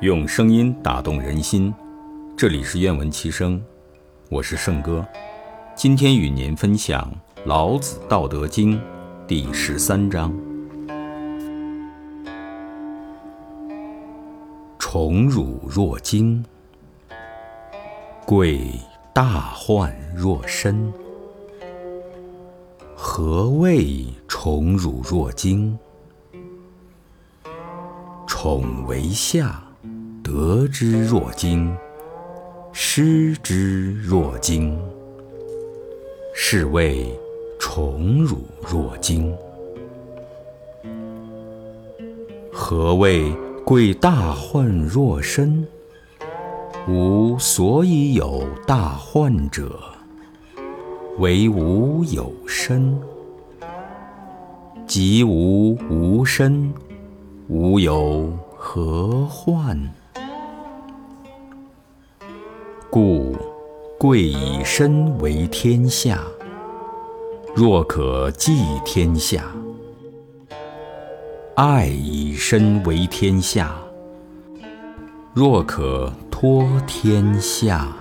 用声音打动人心，这里是愿闻其声，我是圣哥。今天与您分享《老子·道德经》第十三章：宠辱若惊，贵大患若身。何谓宠辱若惊？宠为下。得之若惊，失之若惊，是谓宠辱若惊。何谓贵大患若身？吾所以有大患者，为吾有身。即吾无身，吾有何患？故贵以身为天下，若可寄天下；爱以身为天下，若可托天下。